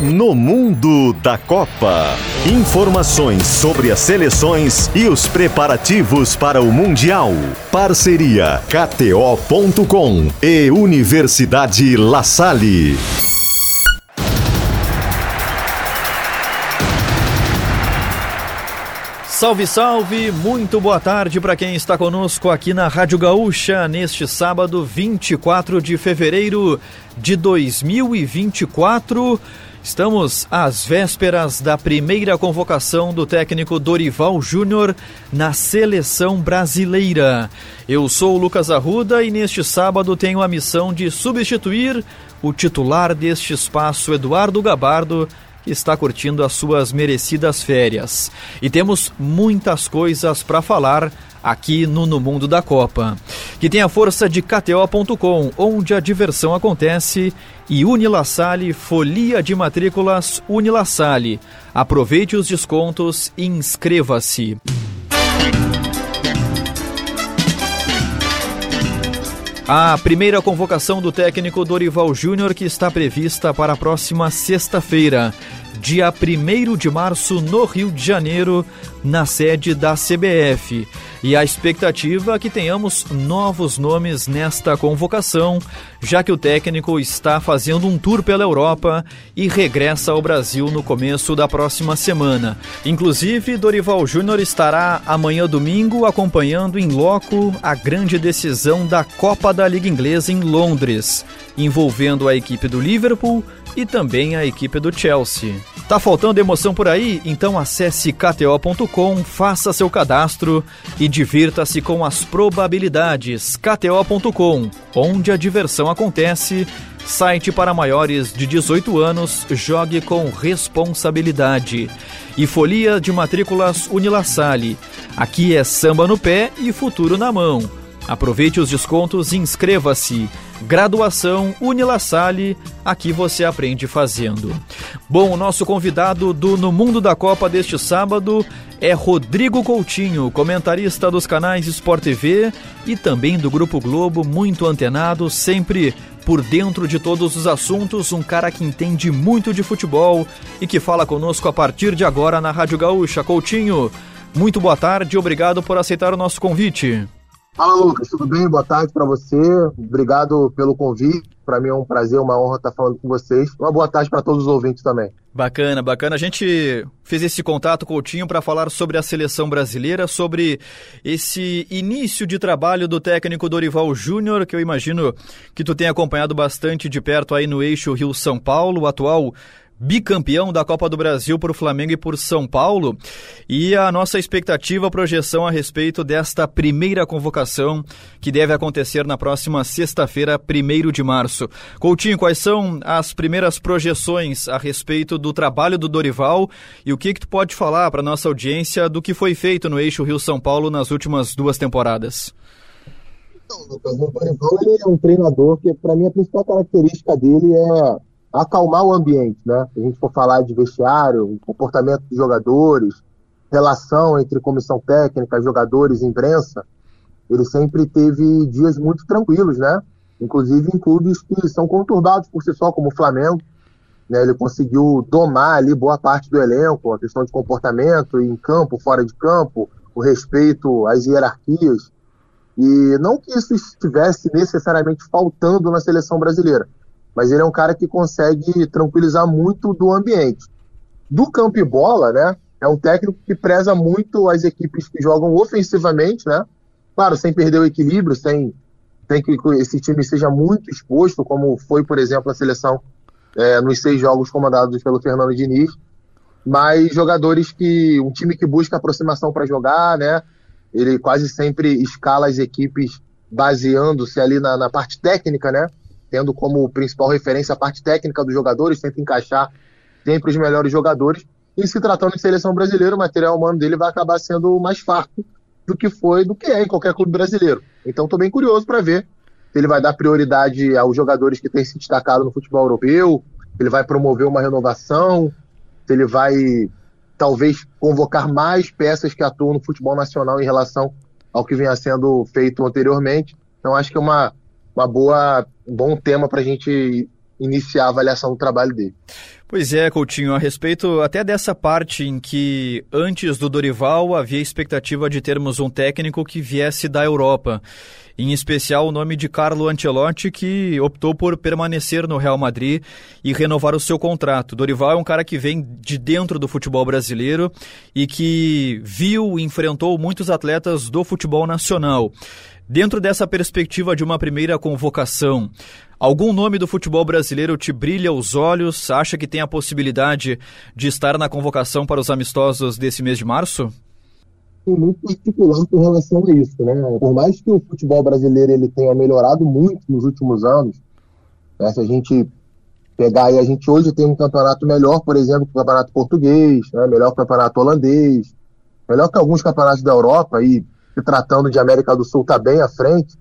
No mundo da Copa. Informações sobre as seleções e os preparativos para o Mundial. Parceria KTO.com e Universidade La Salle. Salve, salve! Muito boa tarde para quem está conosco aqui na Rádio Gaúcha neste sábado 24 de fevereiro de 2024. Estamos às vésperas da primeira convocação do técnico Dorival Júnior na seleção brasileira. Eu sou o Lucas Arruda e neste sábado tenho a missão de substituir o titular deste espaço, Eduardo Gabardo está curtindo as suas merecidas férias. E temos muitas coisas para falar aqui no No Mundo da Copa. Que tem a força de KTO.com, onde a diversão acontece, e Unilassale, folia de matrículas Unilassale. Aproveite os descontos e inscreva-se. A primeira convocação do técnico Dorival Júnior que está prevista para a próxima sexta-feira dia 1 de março, no Rio de Janeiro, na sede da CBF. E a expectativa é que tenhamos novos nomes nesta convocação, já que o técnico está fazendo um tour pela Europa e regressa ao Brasil no começo da próxima semana. Inclusive, Dorival Júnior estará amanhã domingo acompanhando em loco a grande decisão da Copa da Liga Inglesa em Londres, envolvendo a equipe do Liverpool e também a equipe do Chelsea. Tá faltando emoção por aí? Então acesse kto.com, faça seu cadastro e divirta-se com as probabilidades. kto.com, onde a diversão acontece. Site para maiores de 18 anos, jogue com responsabilidade. E folia de matrículas Unilassale. Aqui é samba no pé e futuro na mão. Aproveite os descontos e inscreva-se. Graduação Unilassale, aqui você aprende fazendo. Bom, o nosso convidado do No Mundo da Copa deste sábado é Rodrigo Coutinho, comentarista dos canais Sport TV e também do Grupo Globo, muito antenado, sempre por dentro de todos os assuntos, um cara que entende muito de futebol e que fala conosco a partir de agora na Rádio Gaúcha. Coutinho, muito boa tarde, obrigado por aceitar o nosso convite. Fala, Lucas, tudo bem? Boa tarde para você. Obrigado pelo convite. Para mim é um prazer, uma honra estar falando com vocês. Uma boa tarde para todos os ouvintes também. Bacana, bacana. A gente fez esse contato, Coutinho, para falar sobre a seleção brasileira, sobre esse início de trabalho do técnico Dorival Júnior, que eu imagino que tu tem acompanhado bastante de perto aí no eixo Rio-São Paulo, o atual bicampeão da Copa do Brasil por Flamengo e por São Paulo. E a nossa expectativa, projeção a respeito desta primeira convocação que deve acontecer na próxima sexta-feira, 1 de março. Coutinho, quais são as primeiras projeções a respeito do trabalho do Dorival e o que, que tu pode falar para nossa audiência do que foi feito no eixo Rio-São Paulo nas últimas duas temporadas? Então, Lucas, o Dorival é um treinador que, para mim, a principal característica dele é acalmar o ambiente, né? A gente for falar de vestiário, comportamento dos jogadores, relação entre comissão técnica, jogadores imprensa, ele sempre teve dias muito tranquilos, né? Inclusive em clubes que são conturbados por si só, como o Flamengo. Né? Ele conseguiu domar ali boa parte do elenco, a questão de comportamento em campo, fora de campo, o respeito às hierarquias. E não que isso estivesse necessariamente faltando na seleção brasileira, mas ele é um cara que consegue tranquilizar muito do ambiente. Do campo e bola, né? É um técnico que preza muito as equipes que jogam ofensivamente, né? Claro, sem perder o equilíbrio, sem, sem que esse time seja muito exposto, como foi, por exemplo, a seleção é, nos seis jogos comandados pelo Fernando Diniz. Mas jogadores que. um time que busca aproximação para jogar, né? Ele quase sempre escala as equipes baseando-se ali na, na parte técnica, né? Tendo como principal referência a parte técnica dos jogadores, tenta encaixar sempre os melhores jogadores. E se tratando de seleção brasileira, o material humano dele vai acabar sendo mais farto do que foi, do que é em qualquer clube brasileiro. Então estou bem curioso para ver se ele vai dar prioridade aos jogadores que têm se destacado no futebol europeu, se ele vai promover uma renovação, se ele vai talvez convocar mais peças que atuam no futebol nacional em relação ao que vinha sendo feito anteriormente. Então acho que é uma, uma boa, um bom tema para a gente iniciar a avaliação do trabalho dele. Pois é, Coutinho, a respeito até dessa parte em que antes do Dorival havia expectativa de termos um técnico que viesse da Europa. Em especial o nome de Carlo Ancelotti, que optou por permanecer no Real Madrid e renovar o seu contrato. Dorival é um cara que vem de dentro do futebol brasileiro e que viu e enfrentou muitos atletas do futebol nacional. Dentro dessa perspectiva de uma primeira convocação, algum nome do futebol brasileiro te brilha os olhos? Acha que tem a possibilidade de estar na convocação para os amistosos desse mês de março? Muito particular com relação a isso, né? Por mais que o futebol brasileiro ele tenha melhorado muito nos últimos anos, né? se a gente pegar aí, a gente hoje tem um campeonato melhor, por exemplo, que o campeonato português, né? melhor que o campeonato holandês, melhor que alguns campeonatos da Europa, e se tratando de América do Sul está bem à frente,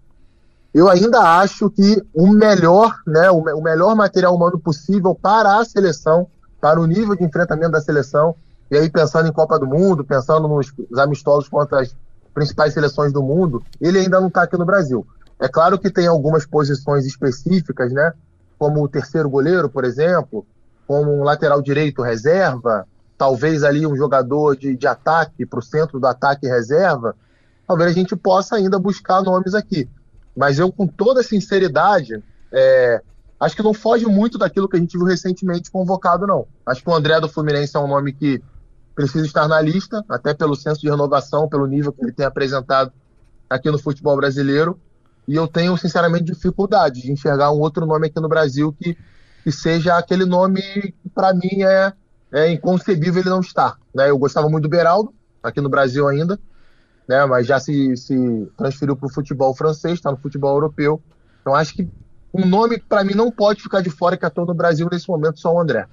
eu ainda acho que o melhor, né, o, o melhor material humano possível para a seleção, para o nível de enfrentamento da seleção, e aí pensando em Copa do Mundo, pensando nos amistosos contra as principais seleções do mundo, ele ainda não está aqui no Brasil. É claro que tem algumas posições específicas, né? Como o terceiro goleiro, por exemplo, como um lateral direito reserva, talvez ali um jogador de, de ataque para o centro do ataque reserva, talvez a gente possa ainda buscar nomes aqui. Mas eu, com toda sinceridade, é, acho que não foge muito daquilo que a gente viu recentemente convocado, não. Acho que o André do Fluminense é um nome que precisa estar na lista, até pelo senso de renovação, pelo nível que ele tem apresentado aqui no futebol brasileiro. E eu tenho, sinceramente, dificuldade de enxergar um outro nome aqui no Brasil que, que seja aquele nome que, para mim, é, é inconcebível ele não estar. Né? Eu gostava muito do Beraldo, aqui no Brasil ainda, né? Mas já se, se transferiu para o futebol francês, está no futebol europeu. Então acho que um nome que para mim não pode ficar de fora que atua no Brasil nesse momento só o André.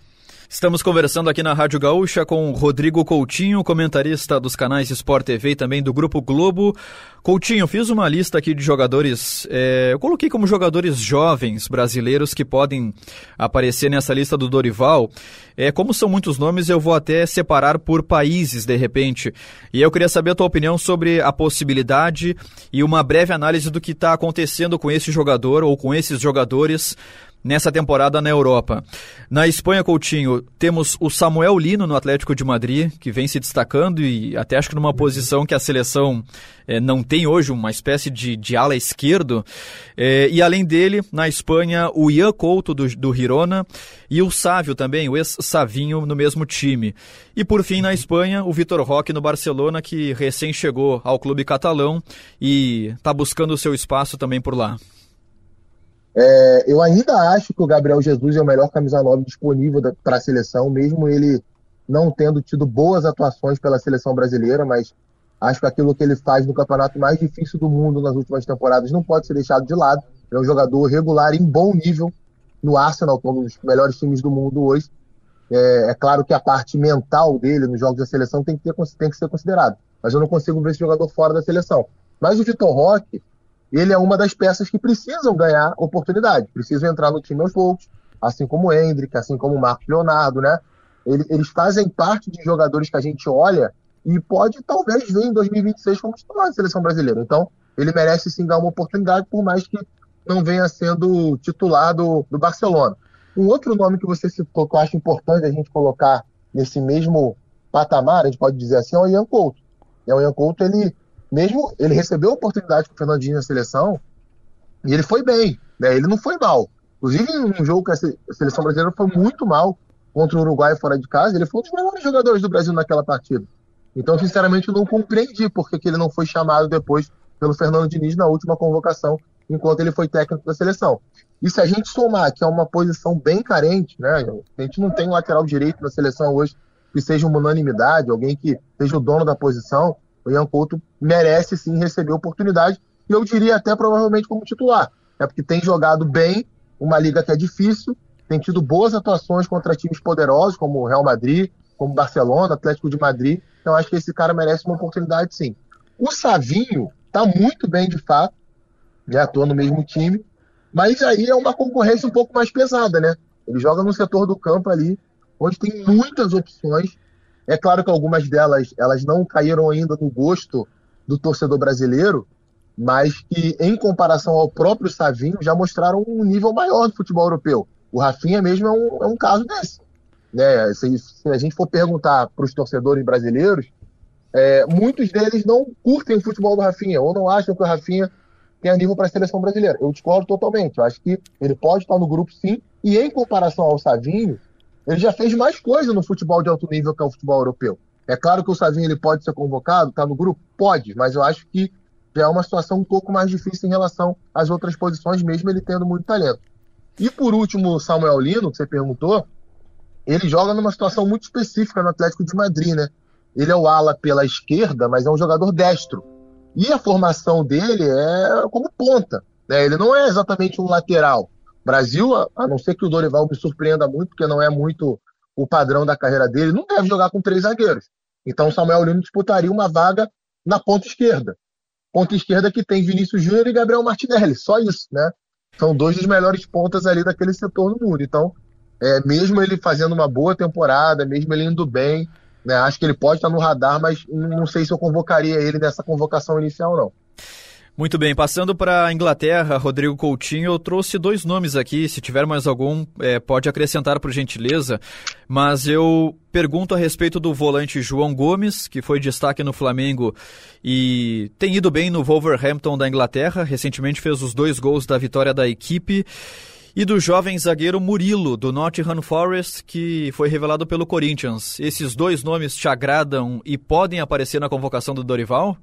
Estamos conversando aqui na Rádio Gaúcha com Rodrigo Coutinho, comentarista dos canais Sport TV e também do Grupo Globo. Coutinho, fiz uma lista aqui de jogadores, é, eu coloquei como jogadores jovens brasileiros que podem aparecer nessa lista do Dorival. É, como são muitos nomes, eu vou até separar por países de repente. E eu queria saber a tua opinião sobre a possibilidade e uma breve análise do que está acontecendo com esse jogador ou com esses jogadores nessa temporada na Europa. Na Espanha, Coutinho, temos o Samuel Lino no Atlético de Madrid, que vem se destacando e até acho que numa posição que a seleção é, não tem hoje, uma espécie de, de ala esquerdo. É, e além dele, na Espanha, o Ian Couto do, do Girona e o Sávio também, o ex-Savinho no mesmo time. E por fim, na Espanha, o Vitor Roque no Barcelona, que recém chegou ao clube catalão e está buscando o seu espaço também por lá. É, eu ainda acho que o Gabriel Jesus é o melhor camisa 9 disponível para a seleção, mesmo ele não tendo tido boas atuações pela seleção brasileira, mas acho que aquilo que ele faz no campeonato mais difícil do mundo nas últimas temporadas não pode ser deixado de lado. É um jogador regular em bom nível no Arsenal, um dos melhores times do mundo hoje. É, é, claro que a parte mental dele nos jogos da seleção tem que, ter, tem que ser considerado, mas eu não consigo ver esse jogador fora da seleção. Mas o Vitor Roque, ele é uma das peças que precisam ganhar oportunidade, precisam entrar no time aos poucos, assim como o Hendrick, assim como o Marcos Leonardo, né? Eles fazem parte de jogadores que a gente olha e pode talvez vir em 2026 como titular da seleção brasileira. Então, ele merece sim dar uma oportunidade, por mais que não venha sendo titular do, do Barcelona. Um outro nome que você citou que eu acho importante a gente colocar nesse mesmo patamar, a gente pode dizer assim, é o Ian Couto. O Ian Couto, ele mesmo ele recebeu a oportunidade com o Fernandinho na seleção e ele foi bem, né? ele não foi mal. Inclusive, um jogo que a seleção brasileira foi muito mal contra o Uruguai fora de casa, ele foi um dos melhores jogadores do Brasil naquela partida. Então, sinceramente, eu não compreendi porque que ele não foi chamado depois pelo Fernando Diniz na última convocação, enquanto ele foi técnico da seleção. E se a gente somar que é uma posição bem carente, né? A gente não tem um lateral direito na seleção hoje que seja uma unanimidade, alguém que seja o dono da posição o Ian Couto merece sim receber oportunidade, e eu diria até provavelmente como titular. É porque tem jogado bem, uma liga que é difícil, tem tido boas atuações contra times poderosos, como o Real Madrid, como Barcelona, Atlético de Madrid. Então acho que esse cara merece uma oportunidade sim. O Savinho está muito bem de fato, né, atua no mesmo time, mas aí é uma concorrência um pouco mais pesada, né? Ele joga no setor do campo ali, onde tem muitas opções é claro que algumas delas elas não caíram ainda no gosto do torcedor brasileiro, mas que em comparação ao próprio Savinho já mostraram um nível maior do futebol europeu. O Rafinha mesmo é um, é um caso desse. Né? Se, se a gente for perguntar para os torcedores brasileiros, é, muitos deles não curtem o futebol do Rafinha ou não acham que o Rafinha tem nível para a seleção brasileira. Eu discordo totalmente. Eu acho que ele pode estar no grupo sim. E em comparação ao Savinho, ele já fez mais coisa no futebol de alto nível que é o futebol europeu. É claro que o Savinho ele pode ser convocado, está no grupo? Pode, mas eu acho que já é uma situação um pouco mais difícil em relação às outras posições, mesmo ele tendo muito talento. E por último, o Samuel Lino, que você perguntou, ele joga numa situação muito específica no Atlético de Madrid, né? Ele é o ala pela esquerda, mas é um jogador destro. E a formação dele é como ponta. Né? Ele não é exatamente um lateral. Brasil, a não ser que o Dorival me surpreenda muito, porque não é muito o padrão da carreira dele, não deve jogar com três zagueiros. Então o Samuel Lino disputaria uma vaga na ponta esquerda. Ponta esquerda que tem Vinícius Júnior e Gabriel Martinelli, só isso, né? São dois dos melhores pontas ali daquele setor no mundo. Então, é, mesmo ele fazendo uma boa temporada, mesmo ele indo bem, né, acho que ele pode estar no radar, mas não sei se eu convocaria ele nessa convocação inicial, não. Muito bem, passando para a Inglaterra, Rodrigo Coutinho, eu trouxe dois nomes aqui. Se tiver mais algum, é, pode acrescentar por gentileza. Mas eu pergunto a respeito do volante João Gomes, que foi destaque no Flamengo e tem ido bem no Wolverhampton da Inglaterra. Recentemente fez os dois gols da vitória da equipe. E do jovem zagueiro Murilo, do Nottingham Forest, que foi revelado pelo Corinthians. Esses dois nomes te agradam e podem aparecer na convocação do Dorival?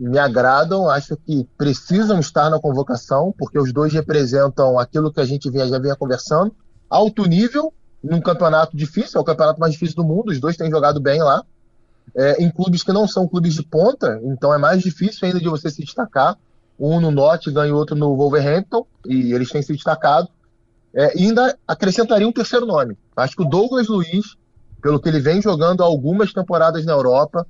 Me agradam, acho que precisam estar na convocação, porque os dois representam aquilo que a gente já vinha conversando, alto nível, num campeonato difícil, é o campeonato mais difícil do mundo, os dois têm jogado bem lá, é, em clubes que não são clubes de ponta, então é mais difícil ainda de você se destacar, um no Nottingham e outro no Wolverhampton, e eles têm se destacado, é, ainda acrescentaria um terceiro nome, acho que o Douglas Luiz, pelo que ele vem jogando algumas temporadas na Europa,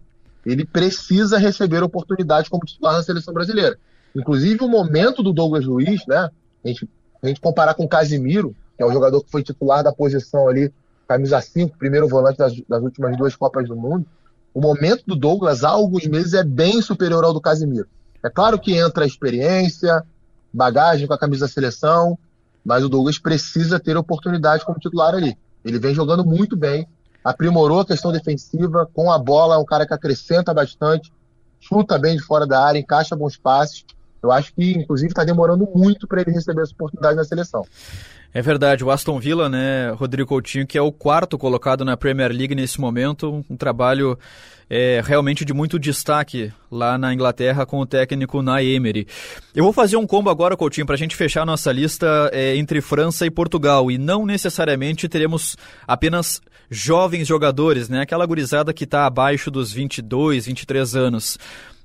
ele precisa receber oportunidade como titular na seleção brasileira. Inclusive, o momento do Douglas Luiz, né? A gente, a gente comparar com o Casimiro, que é o jogador que foi titular da posição ali, camisa 5, primeiro volante das, das últimas duas Copas do Mundo. O momento do Douglas, há alguns meses, é bem superior ao do Casimiro. É claro que entra a experiência, bagagem com a camisa da seleção, mas o Douglas precisa ter oportunidade como titular ali. Ele vem jogando muito bem, aprimorou a questão defensiva, com a bola é um cara que acrescenta bastante, chuta bem de fora da área, encaixa bons passes. Eu acho que, inclusive, está demorando muito para ele receber essa oportunidade na seleção. É verdade, o Aston Villa, né, Rodrigo Coutinho, que é o quarto colocado na Premier League nesse momento, um trabalho é, realmente de muito destaque lá na Inglaterra com o técnico na Emery. Eu vou fazer um combo agora, Coutinho, para a gente fechar nossa lista é, entre França e Portugal, e não necessariamente teremos apenas jovens jogadores, né, aquela gurizada que está abaixo dos 22, 23 anos.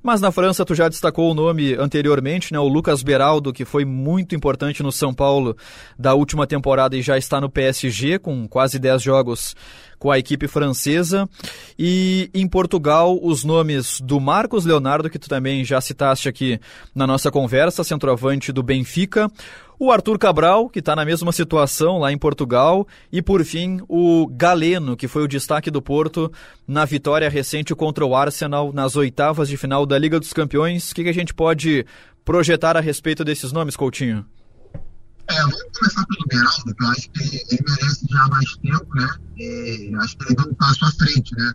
Mas na França, tu já destacou o nome anteriormente, né? O Lucas Beraldo, que foi muito importante no São Paulo da última temporada e já está no PSG, com quase 10 jogos com a equipe francesa. E em Portugal, os nomes do Marcos Leonardo, que tu também já citaste aqui na nossa conversa, centroavante do Benfica, o Arthur Cabral, que está na mesma situação lá em Portugal, e por fim o Galeno, que foi o destaque do Porto na vitória recente contra o Arsenal nas oitavas de final da Liga dos Campeões. O que, que a gente pode projetar a respeito desses nomes, Coutinho? É, vamos começar pelo Beraldo, que eu acho que ele merece já mais tempo, né? E acho que ele deu um passo à frente, né?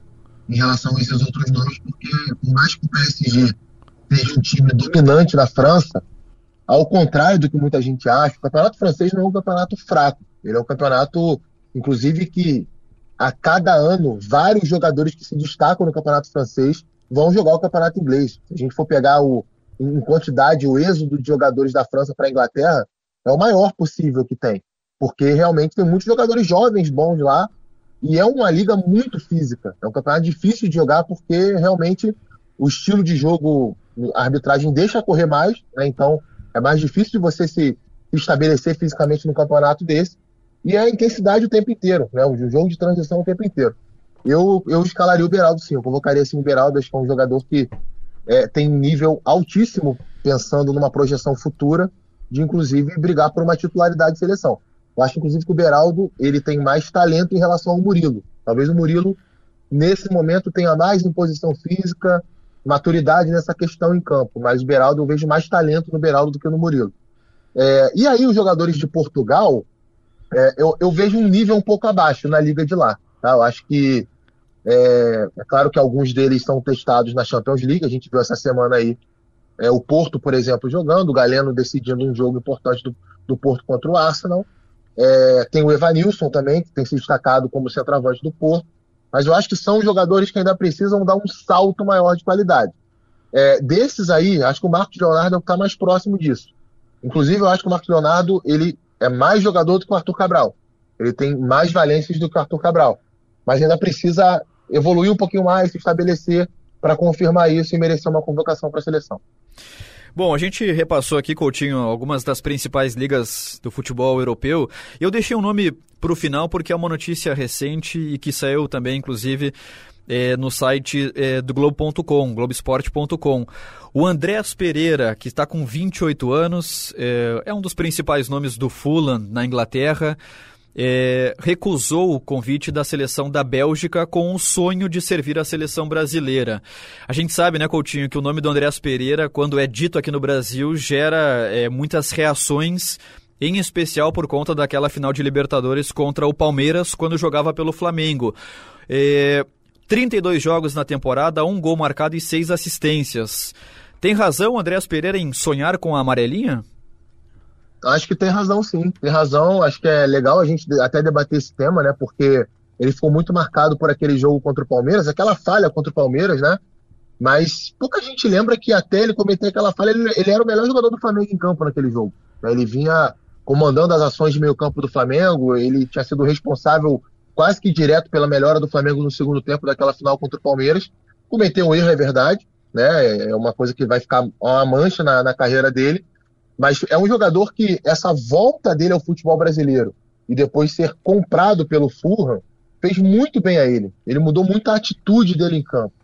Em relação a esses outros nomes, porque por mais que o PSG seja um time dominante na França, ao contrário do que muita gente acha, o campeonato francês não é um campeonato fraco. Ele é um campeonato, inclusive, que a cada ano vários jogadores que se destacam no campeonato francês vão jogar o campeonato inglês. Se a gente for pegar o, em quantidade o êxodo de jogadores da França para a Inglaterra, é o maior possível que tem. Porque realmente tem muitos jogadores jovens bons lá e é uma liga muito física. É um campeonato difícil de jogar porque realmente o estilo de jogo, a arbitragem deixa correr mais, né? então é mais difícil de você se estabelecer fisicamente no campeonato desse. E é a intensidade o tempo inteiro, né? O jogo de transição o tempo inteiro. Eu, eu escalaria o Beraldo sim, eu convocaria assim o Beraldo, acho que é um jogador que é, tem nível altíssimo pensando numa projeção futura de inclusive brigar por uma titularidade de seleção. Eu acho inclusive que o Beraldo ele tem mais talento em relação ao Murilo. Talvez o Murilo nesse momento tenha mais imposição física, maturidade nessa questão em campo, mas o Beraldo eu vejo mais talento no Beraldo do que no Murilo. É, e aí os jogadores de Portugal, é, eu, eu, vejo um nível um pouco abaixo na liga de lá. Tá? Eu acho que é, é, claro que alguns deles são testados na Champions League. A gente viu essa semana aí é, o Porto, por exemplo, jogando, o Galeno decidindo um jogo importante do, do Porto contra o Arsenal. É, tem o Evanilson também, que tem se destacado como centroavante do Porto. Mas eu acho que são jogadores que ainda precisam dar um salto maior de qualidade. É, desses aí, acho que o Marcos Leonardo está mais próximo disso. Inclusive, eu acho que o Marcos Leonardo ele é mais jogador do que o Arthur Cabral. Ele tem mais valências do que o Arthur Cabral. Mas ainda precisa evoluir um pouquinho mais, se estabelecer para confirmar isso e merecer uma convocação para a seleção. Bom, a gente repassou aqui, Coutinho, algumas das principais ligas do futebol europeu. Eu deixei um nome para o final porque é uma notícia recente e que saiu também, inclusive, é, no site é, do Globo.com, Globesport.com. O Andrés Pereira, que está com 28 anos, é, é um dos principais nomes do Fulham na Inglaterra é, recusou o convite da seleção da Bélgica com o sonho de servir a seleção brasileira. A gente sabe, né, Coutinho, que o nome do Andréas Pereira, quando é dito aqui no Brasil, gera é, muitas reações em especial por conta daquela final de Libertadores contra o Palmeiras, quando jogava pelo Flamengo. É, 32 jogos na temporada, um gol marcado e seis assistências. Tem razão, Andréas Pereira, em sonhar com a amarelinha? Acho que tem razão, sim. Tem razão. Acho que é legal a gente até debater esse tema, né? Porque ele ficou muito marcado por aquele jogo contra o Palmeiras, aquela falha contra o Palmeiras, né? Mas pouca gente lembra que até ele cometer aquela falha, ele, ele era o melhor jogador do Flamengo em campo naquele jogo. Né? Ele vinha comandando as ações de meio campo do Flamengo, ele tinha sido responsável quase que direto pela melhora do Flamengo no segundo tempo daquela final contra o Palmeiras. Cometeu um erro, é verdade, né? É uma coisa que vai ficar uma mancha na, na carreira dele, mas é um jogador que essa volta dele ao futebol brasileiro e depois ser comprado pelo Fulham fez muito bem a ele. Ele mudou muito a atitude dele em campo.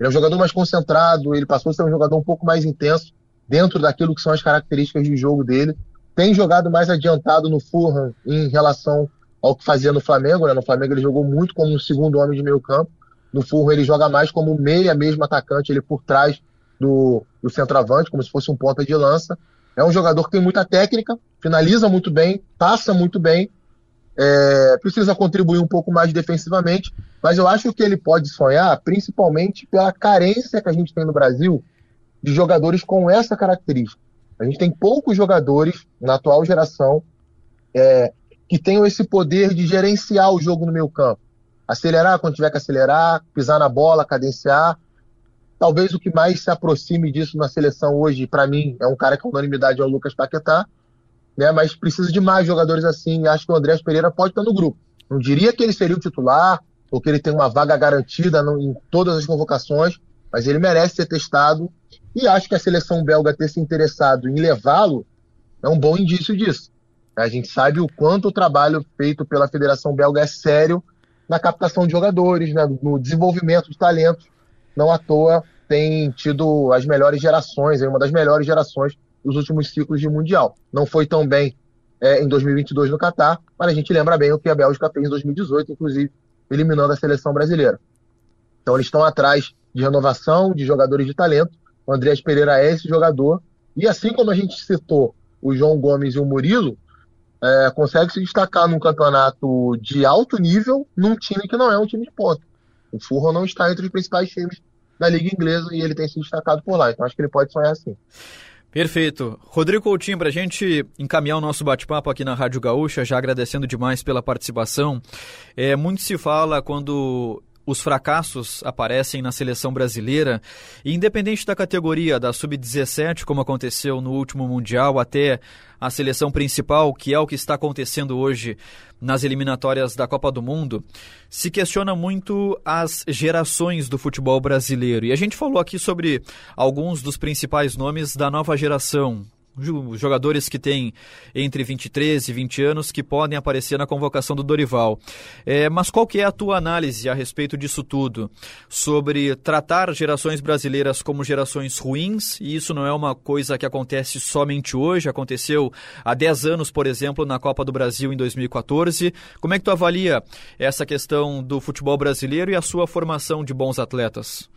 Ele é um jogador mais concentrado, ele passou a ser um jogador um pouco mais intenso dentro daquilo que são as características de jogo dele. Tem jogado mais adiantado no Fulham em relação ao que fazia no Flamengo. Né? No Flamengo ele jogou muito como um segundo homem de meio campo. No Fulham ele joga mais como meia mesmo atacante, ele por trás do, do centroavante, como se fosse um ponta de lança. É um jogador que tem muita técnica, finaliza muito bem, passa muito bem, é, precisa contribuir um pouco mais defensivamente, mas eu acho que ele pode sonhar principalmente pela carência que a gente tem no Brasil de jogadores com essa característica. A gente tem poucos jogadores na atual geração é, que tenham esse poder de gerenciar o jogo no meio campo. Acelerar quando tiver que acelerar, pisar na bola, cadenciar. Talvez o que mais se aproxime disso na seleção hoje, para mim, é um cara que é unanimidade é o Lucas Paquetá, né? Mas precisa de mais jogadores assim. Acho que o Andrés Pereira pode estar no grupo. Não diria que ele seria o titular ou que ele tem uma vaga garantida em todas as convocações, mas ele merece ser testado. E acho que a seleção belga ter se interessado em levá-lo é um bom indício disso. A gente sabe o quanto o trabalho feito pela Federação Belga é sério na captação de jogadores, né, no desenvolvimento de talentos não à toa tem tido as melhores gerações, uma das melhores gerações dos últimos ciclos de Mundial. Não foi tão bem é, em 2022 no Catar, mas a gente lembra bem o que a Bélgica fez em 2018, inclusive eliminando a seleção brasileira. Então eles estão atrás de renovação, de jogadores de talento. O Andreas Pereira é esse jogador. E assim como a gente citou o João Gomes e o Murilo, é, consegue se destacar num campeonato de alto nível num time que não é um time de ponta. O Furro não está entre os principais times da Liga Inglesa e ele tem se destacado por lá. Então acho que ele pode sonhar assim. Perfeito. Rodrigo Coutinho, para a gente encaminhar o nosso bate-papo aqui na Rádio Gaúcha, já agradecendo demais pela participação. É, muito se fala quando os fracassos aparecem na seleção brasileira, e independente da categoria, da sub-17, como aconteceu no último Mundial, até a seleção principal, que é o que está acontecendo hoje nas eliminatórias da Copa do Mundo, se questiona muito as gerações do futebol brasileiro. E a gente falou aqui sobre alguns dos principais nomes da nova geração, jogadores que têm entre 23 e 20 anos que podem aparecer na convocação do Dorival. É, mas qual que é a tua análise a respeito disso tudo? Sobre tratar gerações brasileiras como gerações ruins, e isso não é uma coisa que acontece somente hoje, aconteceu há 10 anos, por exemplo, na Copa do Brasil em 2014. Como é que tu avalia essa questão do futebol brasileiro e a sua formação de bons atletas?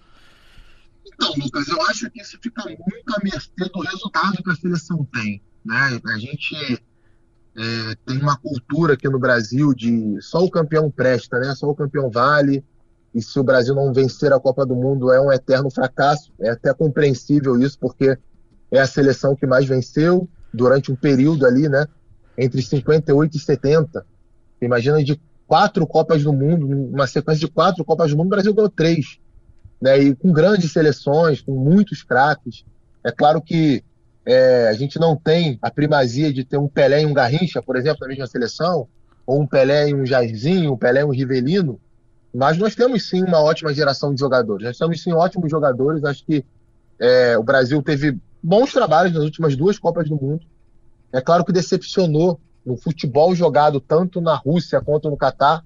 Então, Lucas, eu acho que isso fica muito à mercê do resultado que a seleção tem. Né? A gente é, tem uma cultura aqui no Brasil de só o campeão presta, né? Só o campeão vale. E se o Brasil não vencer a Copa do Mundo é um eterno fracasso. É até compreensível isso, porque é a seleção que mais venceu durante um período ali, né? Entre 58 e 70. Imagina de quatro Copas do Mundo, uma sequência de quatro Copas do Mundo, o Brasil ganhou três. Né? E com grandes seleções, com muitos craques. É claro que é, a gente não tem a primazia de ter um Pelé e um Garrincha, por exemplo, na mesma seleção, ou um Pelé e um Jairzinho, um Pelé e um Rivelino, mas nós temos sim uma ótima geração de jogadores. Nós temos sim ótimos jogadores. Acho que é, o Brasil teve bons trabalhos nas últimas duas Copas do Mundo. É claro que decepcionou no futebol jogado tanto na Rússia quanto no Catar,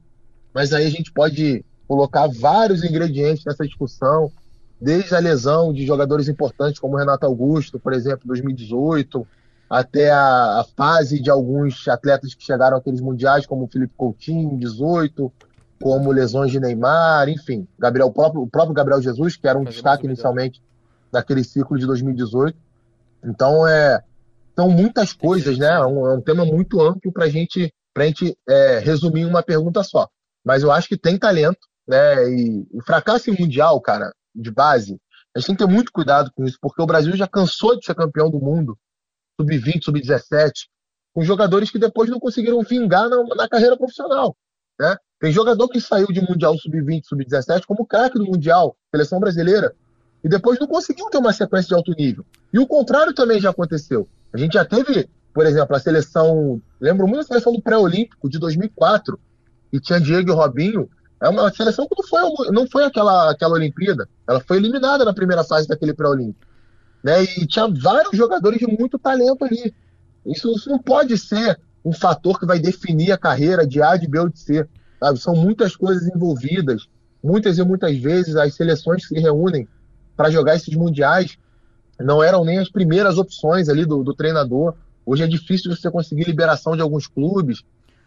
mas aí a gente pode colocar vários ingredientes nessa discussão desde a lesão de jogadores importantes como Renato Augusto, por exemplo, 2018, até a, a, fase de alguns atletas que chegaram àqueles mundiais, como o Felipe Coutinho, 18, como lesões de Neymar, enfim, Gabriel, o, próprio, o próprio Gabriel Jesus, que era um destaque inicialmente daquele ciclo de 2018. Então, é, são muitas coisas, né? É um, é um tema muito amplo para gente, a gente é, resumir em uma pergunta só. Mas eu acho que tem talento, né? E o fracasso mundial, cara, de base, a gente tem que ter muito cuidado com isso, porque o Brasil já cansou de ser campeão do mundo, sub-20, sub-17, com jogadores que depois não conseguiram vingar na, na carreira profissional. Né? Tem jogador que saiu de Mundial sub-20, sub-17 como craque do Mundial, seleção brasileira, e depois não conseguiu ter uma sequência de alto nível. E o contrário também já aconteceu. A gente já teve, por exemplo, a seleção. Lembro muito da seleção do pré-olímpico de 2004, e tinha Diego e Robinho, é uma seleção que não foi, não foi aquela, aquela Olimpíada. Ela foi eliminada na primeira fase daquele pré-olímpico. Né? E tinha vários jogadores de muito talento ali. Isso, isso, não pode ser um fator que vai definir a carreira de A, de B ou de C. Sabe? São muitas coisas envolvidas. Muitas e muitas vezes as seleções se reúnem para jogar esses mundiais não eram nem as primeiras opções ali do, do treinador. Hoje é difícil você conseguir liberação de alguns clubes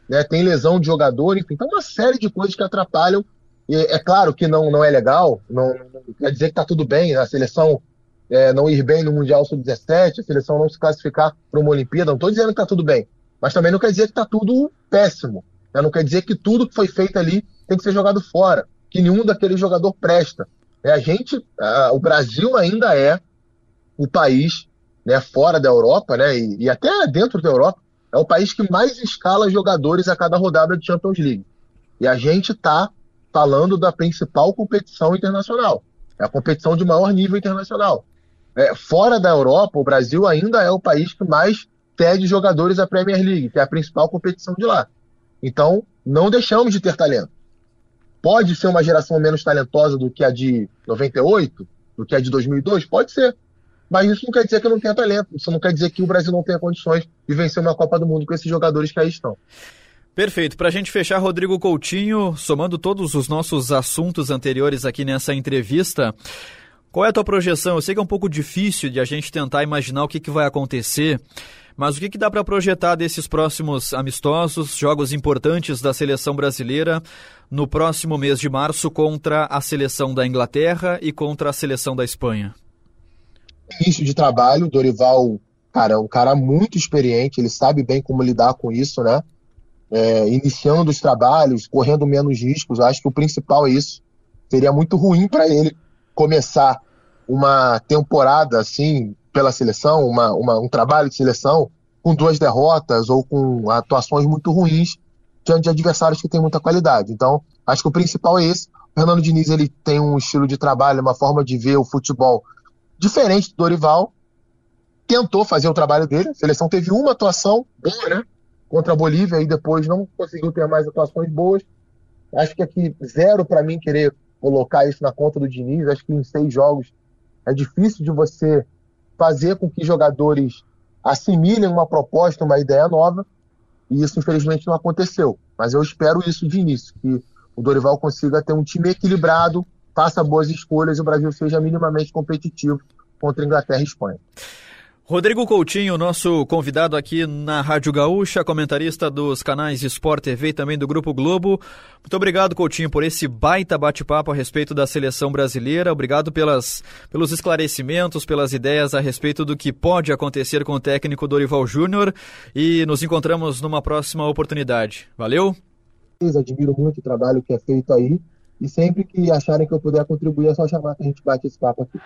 né? tem lesão de jogador, enfim, então uma série de coisas que atrapalham. E é claro que não, não é legal, não, não quer dizer que está tudo bem, a seleção é, não ir bem no Mundial Sub-17, a seleção não se classificar para uma Olimpíada, não estou dizendo que está tudo bem, mas também não quer dizer que está tudo péssimo, né? não quer dizer que tudo que foi feito ali tem que ser jogado fora, que nenhum daquele jogador presta. É, a gente, a, o Brasil ainda é o país né, fora da Europa, né, e, e até dentro da Europa, é o país que mais escala jogadores a cada rodada de Champions League. E a gente está falando da principal competição internacional. É a competição de maior nível internacional. É, fora da Europa, o Brasil ainda é o país que mais pede jogadores à Premier League, que é a principal competição de lá. Então, não deixamos de ter talento. Pode ser uma geração menos talentosa do que a de 98, do que a de 2002? Pode ser. Mas isso não quer dizer que não tenha talento. Isso não quer dizer que o Brasil não tenha condições de vencer uma Copa do Mundo com esses jogadores que aí estão. Perfeito. Para a gente fechar, Rodrigo Coutinho, somando todos os nossos assuntos anteriores aqui nessa entrevista, qual é a tua projeção? Eu sei que é um pouco difícil de a gente tentar imaginar o que, que vai acontecer, mas o que, que dá para projetar desses próximos amistosos, jogos importantes da seleção brasileira no próximo mês de março contra a seleção da Inglaterra e contra a seleção da Espanha? Início de trabalho, Dorival, cara, é um cara muito experiente, ele sabe bem como lidar com isso, né? É, iniciando os trabalhos, correndo menos riscos, acho que o principal é isso. Seria muito ruim para ele começar uma temporada assim pela seleção, uma, uma, um trabalho de seleção com duas derrotas ou com atuações muito ruins diante de adversários que têm muita qualidade. Então, acho que o principal é esse. O Fernando Diniz ele tem um estilo de trabalho, uma forma de ver o futebol diferente do Dorival, tentou fazer o trabalho dele. A seleção teve uma atuação boa, né? Contra a Bolívia e depois não conseguiu ter mais atuações boas. Acho que aqui zero para mim querer colocar isso na conta do Diniz. Acho que em seis jogos é difícil de você fazer com que jogadores assimilem uma proposta, uma ideia nova. E isso, infelizmente, não aconteceu. Mas eu espero isso de início, que o Dorival consiga ter um time equilibrado, faça boas escolhas e o Brasil seja minimamente competitivo contra Inglaterra e Espanha. Rodrigo Coutinho, nosso convidado aqui na Rádio Gaúcha, comentarista dos canais Sport TV e também do Grupo Globo. Muito obrigado, Coutinho, por esse baita bate-papo a respeito da seleção brasileira. Obrigado pelas, pelos esclarecimentos, pelas ideias a respeito do que pode acontecer com o técnico Dorival Júnior. E nos encontramos numa próxima oportunidade. Valeu! Admiro muito o trabalho que é feito aí. E sempre que acharem que eu puder contribuir, é só chamar que a gente bate esse papo aqui.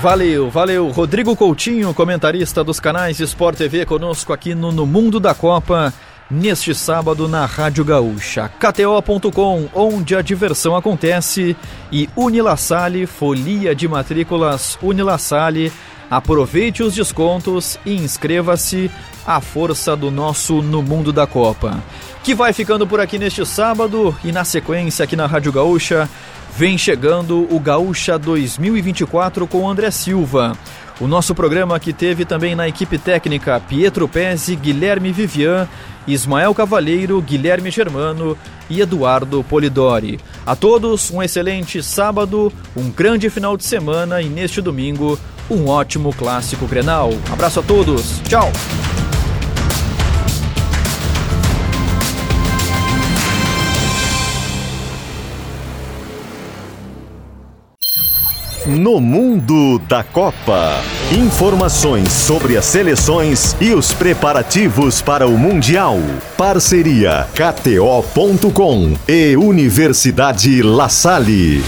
Valeu, valeu. Rodrigo Coutinho, comentarista dos canais Sport TV, conosco aqui no, no Mundo da Copa, neste sábado na Rádio Gaúcha. KTO.com, onde a diversão acontece, e Unilassale, folia de matrículas Unilassale. Aproveite os descontos e inscreva-se à força do nosso No Mundo da Copa. Que vai ficando por aqui neste sábado e na sequência aqui na Rádio Gaúcha Vem chegando o Gaúcha 2024 com André Silva. O nosso programa que teve também na equipe técnica Pietro Pezzi, Guilherme Vivian, Ismael Cavalheiro, Guilherme Germano e Eduardo Polidori. A todos um excelente sábado, um grande final de semana e neste domingo um ótimo clássico Grenal. Abraço a todos, tchau! No Mundo da Copa. Informações sobre as seleções e os preparativos para o Mundial. Parceria KTO.com e Universidade La Salle.